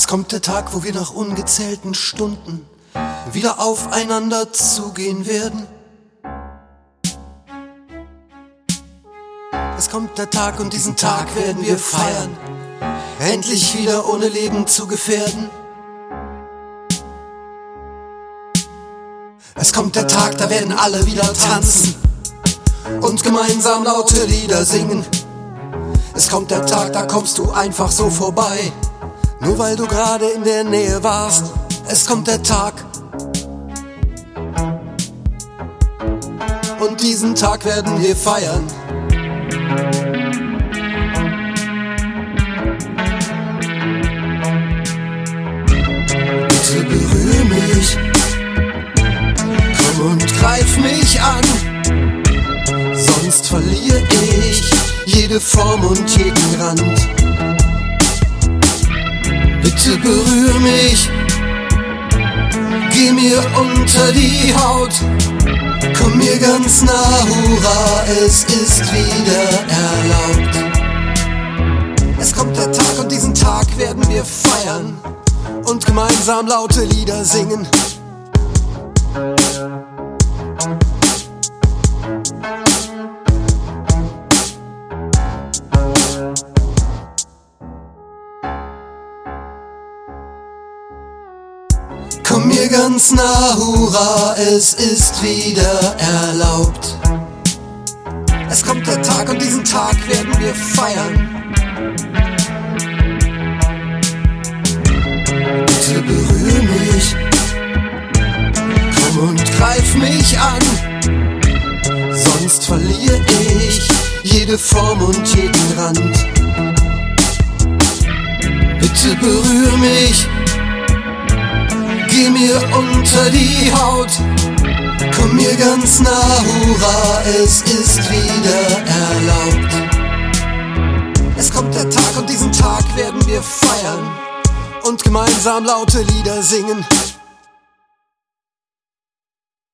Es kommt der Tag, wo wir nach ungezählten Stunden wieder aufeinander zugehen werden. Es kommt der Tag und diesen Tag werden wir feiern, endlich wieder ohne Leben zu gefährden. Es kommt der Tag, da werden alle wieder tanzen und gemeinsam laute Lieder singen. Es kommt der Tag, da kommst du einfach so vorbei, nur weil du gerade in der Nähe warst. Es kommt der Tag. Und diesen Tag werden wir feiern. Bitte berühr mich, komm und greif mich an, sonst verliere ich jede Form und jeden Rand. Bitte berühr mich, geh mir unter die Haut, komm mir ganz nah, hurra, es ist wieder erlaubt. Es kommt der Tag und diesen Tag werden wir feiern und gemeinsam laute Lieder singen. Mir ganz nah, hurra, es ist wieder erlaubt. Es kommt der Tag und diesen Tag werden wir feiern. Bitte berühr mich, komm und greif mich an, sonst verliere ich jede Form und jeden Rand. Bitte berühr mich, mir unter die Haut, komm mir ganz nah, hurra, es ist wieder erlaubt. Es kommt der Tag und diesen Tag werden wir feiern und gemeinsam laute Lieder singen.